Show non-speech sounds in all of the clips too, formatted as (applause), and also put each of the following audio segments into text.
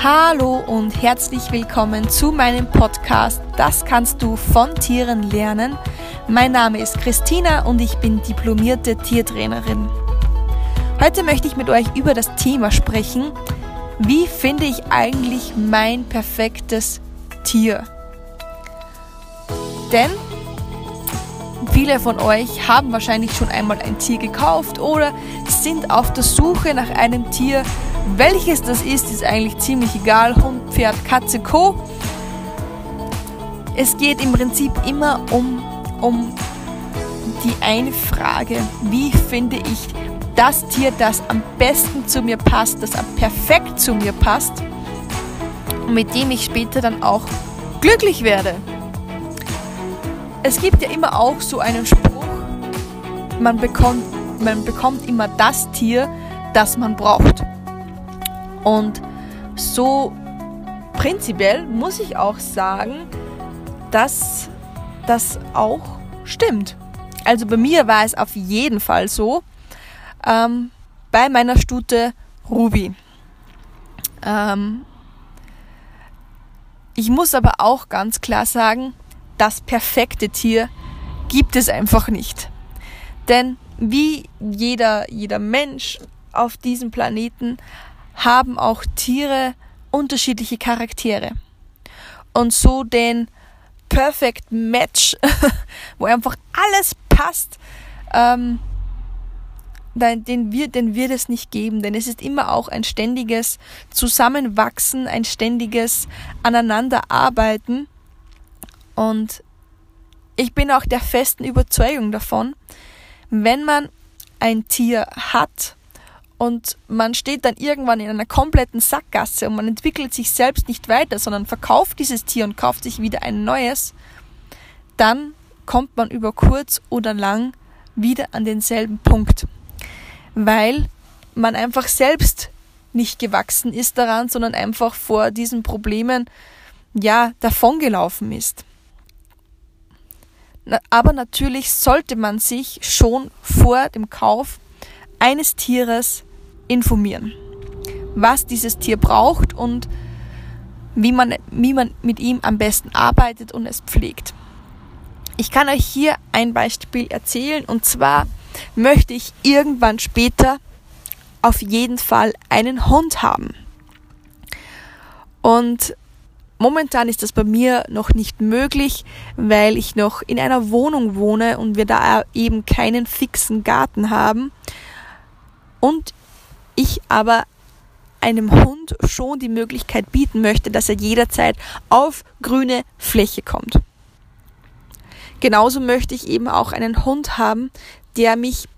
Hallo und herzlich willkommen zu meinem Podcast Das kannst du von Tieren lernen. Mein Name ist Christina und ich bin diplomierte Tiertrainerin. Heute möchte ich mit euch über das Thema sprechen, wie finde ich eigentlich mein perfektes Tier? Denn viele von euch haben wahrscheinlich schon einmal ein Tier gekauft oder sind auf der Suche nach einem Tier, welches das ist, ist eigentlich ziemlich egal. Hund, Pferd, Katze, Co. Es geht im Prinzip immer um, um die eine Frage, wie finde ich das Tier, das am besten zu mir passt, das am perfekt zu mir passt und mit dem ich später dann auch glücklich werde. Es gibt ja immer auch so einen Spruch, man bekommt, man bekommt immer das Tier, das man braucht. Und so prinzipiell muss ich auch sagen, dass das auch stimmt. Also bei mir war es auf jeden Fall so, ähm, bei meiner Stute Ruby. Ähm, ich muss aber auch ganz klar sagen, das perfekte Tier gibt es einfach nicht. Denn wie jeder, jeder Mensch auf diesem Planeten haben auch Tiere unterschiedliche Charaktere. Und so den Perfect Match, (laughs) wo einfach alles passt, ähm, den, wird, den wird es nicht geben, denn es ist immer auch ein ständiges Zusammenwachsen, ein ständiges Aneinanderarbeiten. Und ich bin auch der festen Überzeugung davon, wenn man ein Tier hat, und man steht dann irgendwann in einer kompletten Sackgasse und man entwickelt sich selbst nicht weiter, sondern verkauft dieses Tier und kauft sich wieder ein neues, dann kommt man über kurz oder lang wieder an denselben Punkt, weil man einfach selbst nicht gewachsen ist daran, sondern einfach vor diesen Problemen ja davongelaufen ist. Aber natürlich sollte man sich schon vor dem Kauf eines Tieres informieren, was dieses Tier braucht und wie man, wie man mit ihm am besten arbeitet und es pflegt. Ich kann euch hier ein Beispiel erzählen und zwar möchte ich irgendwann später auf jeden Fall einen Hund haben. Und momentan ist das bei mir noch nicht möglich, weil ich noch in einer Wohnung wohne und wir da eben keinen fixen Garten haben. Und ich aber einem Hund schon die Möglichkeit bieten möchte, dass er jederzeit auf grüne Fläche kommt. Genauso möchte ich eben auch einen Hund haben, der mich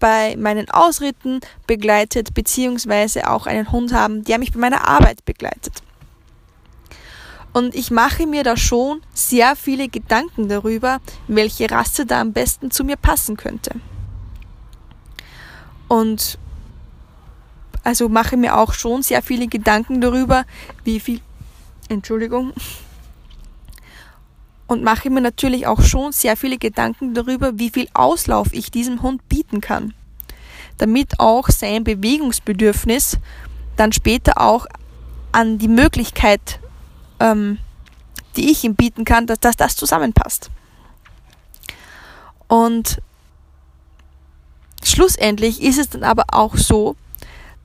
bei meinen Ausritten begleitet, beziehungsweise auch einen Hund haben, der mich bei meiner Arbeit begleitet. Und ich mache mir da schon sehr viele Gedanken darüber, welche Rasse da am besten zu mir passen könnte. Und also mache mir auch schon sehr viele Gedanken darüber, wie viel, Entschuldigung, und mache mir natürlich auch schon sehr viele Gedanken darüber, wie viel Auslauf ich diesem Hund bieten kann, damit auch sein Bewegungsbedürfnis dann später auch an die Möglichkeit, ähm, die ich ihm bieten kann, dass, dass das zusammenpasst. Und schlussendlich ist es dann aber auch so,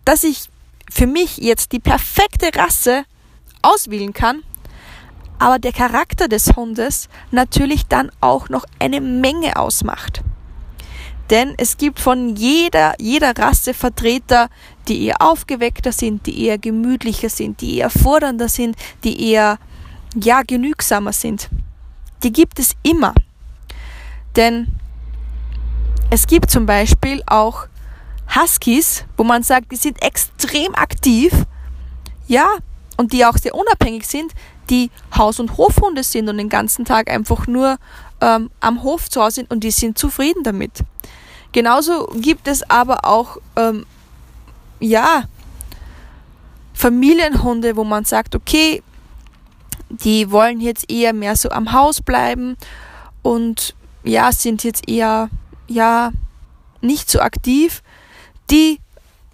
dass ich für mich jetzt die perfekte Rasse auswählen kann, aber der Charakter des Hundes natürlich dann auch noch eine Menge ausmacht. Denn es gibt von jeder, jeder Rasse Vertreter, die eher aufgeweckter sind, die eher gemütlicher sind, die eher fordernder sind, die eher, ja, genügsamer sind. Die gibt es immer. Denn es gibt zum Beispiel auch Huskies, wo man sagt, die sind extrem aktiv, ja, und die auch sehr unabhängig sind, die Haus- und Hofhunde sind und den ganzen Tag einfach nur ähm, am Hof zu Hause sind und die sind zufrieden damit. Genauso gibt es aber auch, ähm, ja, Familienhunde, wo man sagt, okay, die wollen jetzt eher mehr so am Haus bleiben und ja, sind jetzt eher, ja, nicht so aktiv die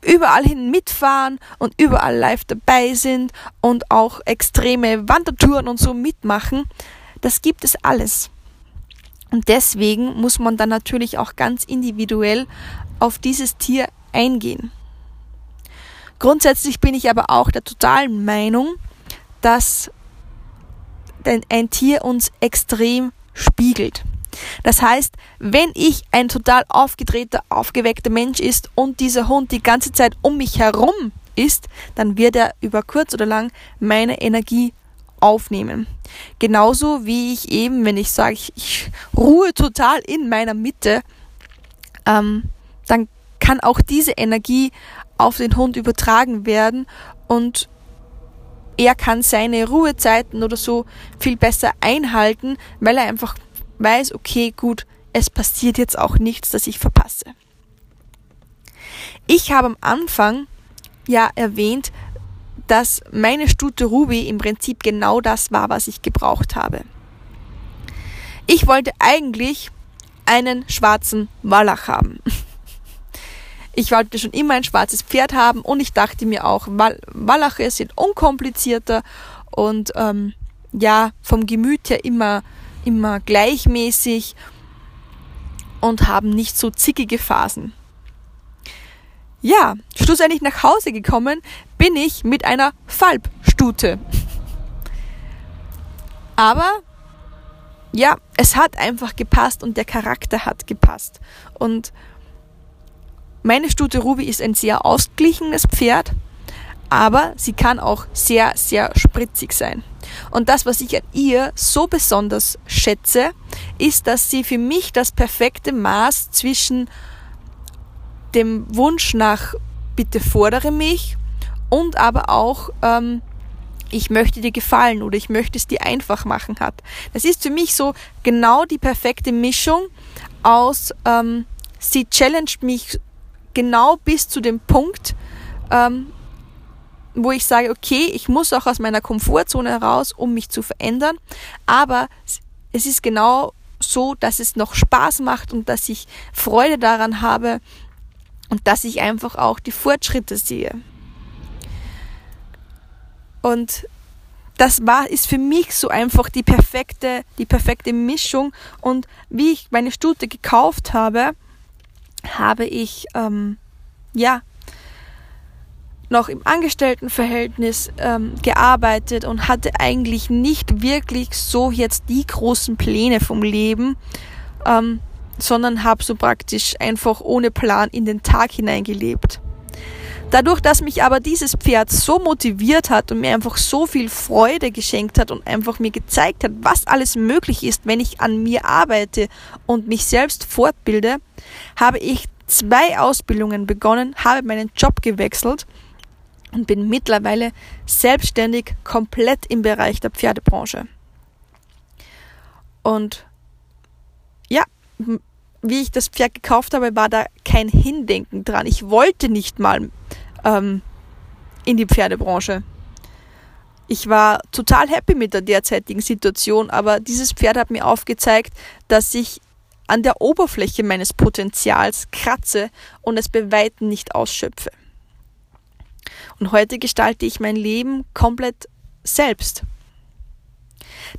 überall hin mitfahren und überall live dabei sind und auch extreme Wandertouren und so mitmachen. Das gibt es alles. Und deswegen muss man dann natürlich auch ganz individuell auf dieses Tier eingehen. Grundsätzlich bin ich aber auch der totalen Meinung, dass ein Tier uns extrem spiegelt. Das heißt, wenn ich ein total aufgedrehter, aufgeweckter Mensch ist und dieser Hund die ganze Zeit um mich herum ist, dann wird er über kurz oder lang meine Energie aufnehmen. Genauso wie ich eben, wenn ich sage, ich, ruhe total in meiner Mitte, ähm, dann kann auch diese Energie auf den Hund übertragen werden und er kann seine Ruhezeiten oder so viel besser einhalten, weil er einfach weiß, okay, gut, es passiert jetzt auch nichts, das ich verpasse. Ich habe am Anfang ja erwähnt, dass meine Stute Ruby im Prinzip genau das war, was ich gebraucht habe. Ich wollte eigentlich einen schwarzen Wallach haben. Ich wollte schon immer ein schwarzes Pferd haben und ich dachte mir auch, Wallache sind unkomplizierter und ähm, ja, vom Gemüt her immer, immer gleichmäßig und haben nicht so zickige Phasen. Ja, schlussendlich nach Hause gekommen bin ich mit einer Falbstute. Aber ja, es hat einfach gepasst und der Charakter hat gepasst. Und meine Stute Ruby ist ein sehr ausgeglichenes Pferd, aber sie kann auch sehr, sehr spritzig sein. Und das, was ich an ihr so besonders schätze, ist, dass sie für mich das perfekte Maß zwischen dem Wunsch nach bitte fordere mich und aber auch ähm, ich möchte dir gefallen oder ich möchte es dir einfach machen hat. Das ist für mich so genau die perfekte Mischung aus ähm, sie challenged mich genau bis zu dem Punkt, ähm, wo ich sage, okay, ich muss auch aus meiner Komfortzone heraus, um mich zu verändern, aber es ist genau so, dass es noch Spaß macht und dass ich Freude daran habe, und dass ich einfach auch die Fortschritte sehe. Und das war, ist für mich so einfach die perfekte, die perfekte Mischung. Und wie ich meine Stute gekauft habe, habe ich, ähm, ja, noch im Angestelltenverhältnis ähm, gearbeitet und hatte eigentlich nicht wirklich so jetzt die großen Pläne vom Leben. Ähm, sondern habe so praktisch einfach ohne Plan in den Tag hineingelebt. Dadurch, dass mich aber dieses Pferd so motiviert hat und mir einfach so viel Freude geschenkt hat und einfach mir gezeigt hat, was alles möglich ist, wenn ich an mir arbeite und mich selbst fortbilde, habe ich zwei Ausbildungen begonnen, habe meinen Job gewechselt und bin mittlerweile selbstständig komplett im Bereich der Pferdebranche. Und ja, wie ich das Pferd gekauft habe, war da kein Hindenken dran. Ich wollte nicht mal ähm, in die Pferdebranche. Ich war total happy mit der derzeitigen Situation, aber dieses Pferd hat mir aufgezeigt, dass ich an der Oberfläche meines Potenzials kratze und es bei weitem nicht ausschöpfe. Und heute gestalte ich mein Leben komplett selbst.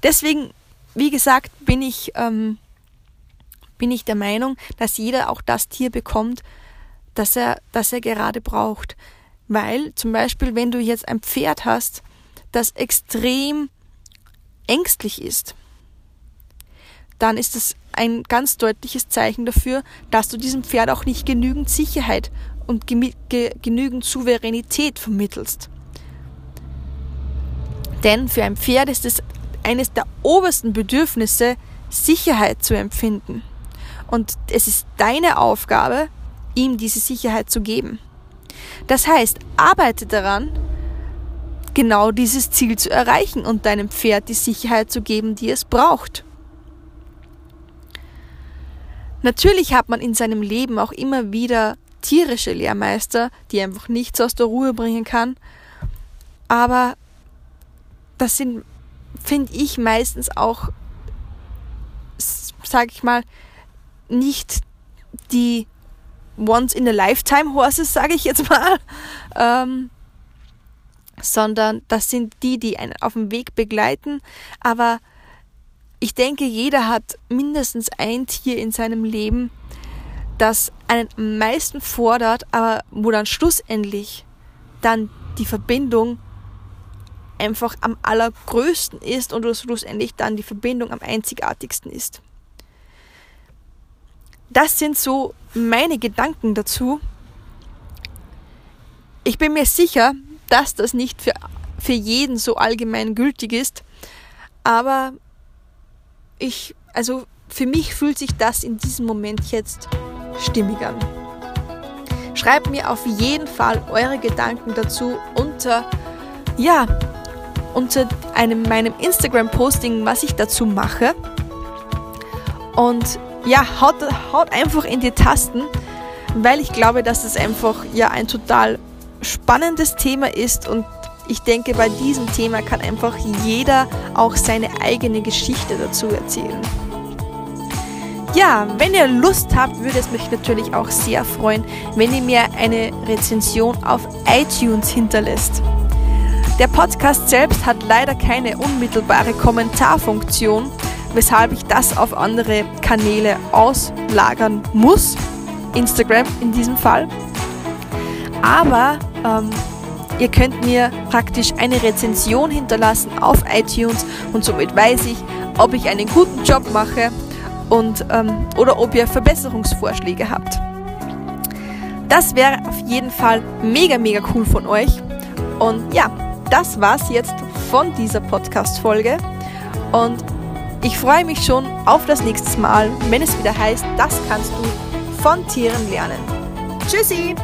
Deswegen, wie gesagt, bin ich ähm, bin ich der Meinung, dass jeder auch das Tier bekommt, das er, das er gerade braucht. Weil zum Beispiel, wenn du jetzt ein Pferd hast, das extrem ängstlich ist, dann ist das ein ganz deutliches Zeichen dafür, dass du diesem Pferd auch nicht genügend Sicherheit und genügend Souveränität vermittelst. Denn für ein Pferd ist es eines der obersten Bedürfnisse, Sicherheit zu empfinden. Und es ist deine Aufgabe, ihm diese Sicherheit zu geben. Das heißt, arbeite daran, genau dieses Ziel zu erreichen und deinem Pferd die Sicherheit zu geben, die es braucht. Natürlich hat man in seinem Leben auch immer wieder tierische Lehrmeister, die einfach nichts aus der Ruhe bringen kann. Aber das sind, finde ich, meistens auch, sage ich mal, nicht die once in a lifetime Horses, sage ich jetzt mal, (laughs) ähm, sondern das sind die, die einen auf dem Weg begleiten. Aber ich denke, jeder hat mindestens ein Tier in seinem Leben, das einen am meisten fordert, aber wo dann schlussendlich dann die Verbindung einfach am allergrößten ist und schlussendlich dann die Verbindung am einzigartigsten ist. Das sind so meine Gedanken dazu. Ich bin mir sicher, dass das nicht für, für jeden so allgemein gültig ist, aber ich, also für mich fühlt sich das in diesem Moment jetzt stimmig an. Schreibt mir auf jeden Fall eure Gedanken dazu unter, ja, unter einem, meinem Instagram-Posting, was ich dazu mache. Und ja, haut, haut einfach in die Tasten, weil ich glaube, dass es einfach ja ein total spannendes Thema ist und ich denke, bei diesem Thema kann einfach jeder auch seine eigene Geschichte dazu erzählen. Ja, wenn ihr Lust habt, würde es mich natürlich auch sehr freuen, wenn ihr mir eine Rezension auf iTunes hinterlässt. Der Podcast selbst hat leider keine unmittelbare Kommentarfunktion, weshalb ich das auf andere Kanäle auslagern muss. Instagram in diesem Fall. Aber ähm, ihr könnt mir praktisch eine Rezension hinterlassen auf iTunes und somit weiß ich, ob ich einen guten Job mache und, ähm, oder ob ihr Verbesserungsvorschläge habt. Das wäre auf jeden Fall mega, mega cool von euch. Und ja, das war's jetzt von dieser Podcast-Folge. Und ich freue mich schon auf das nächste Mal, wenn es wieder heißt, das kannst du von Tieren lernen. Tschüssi!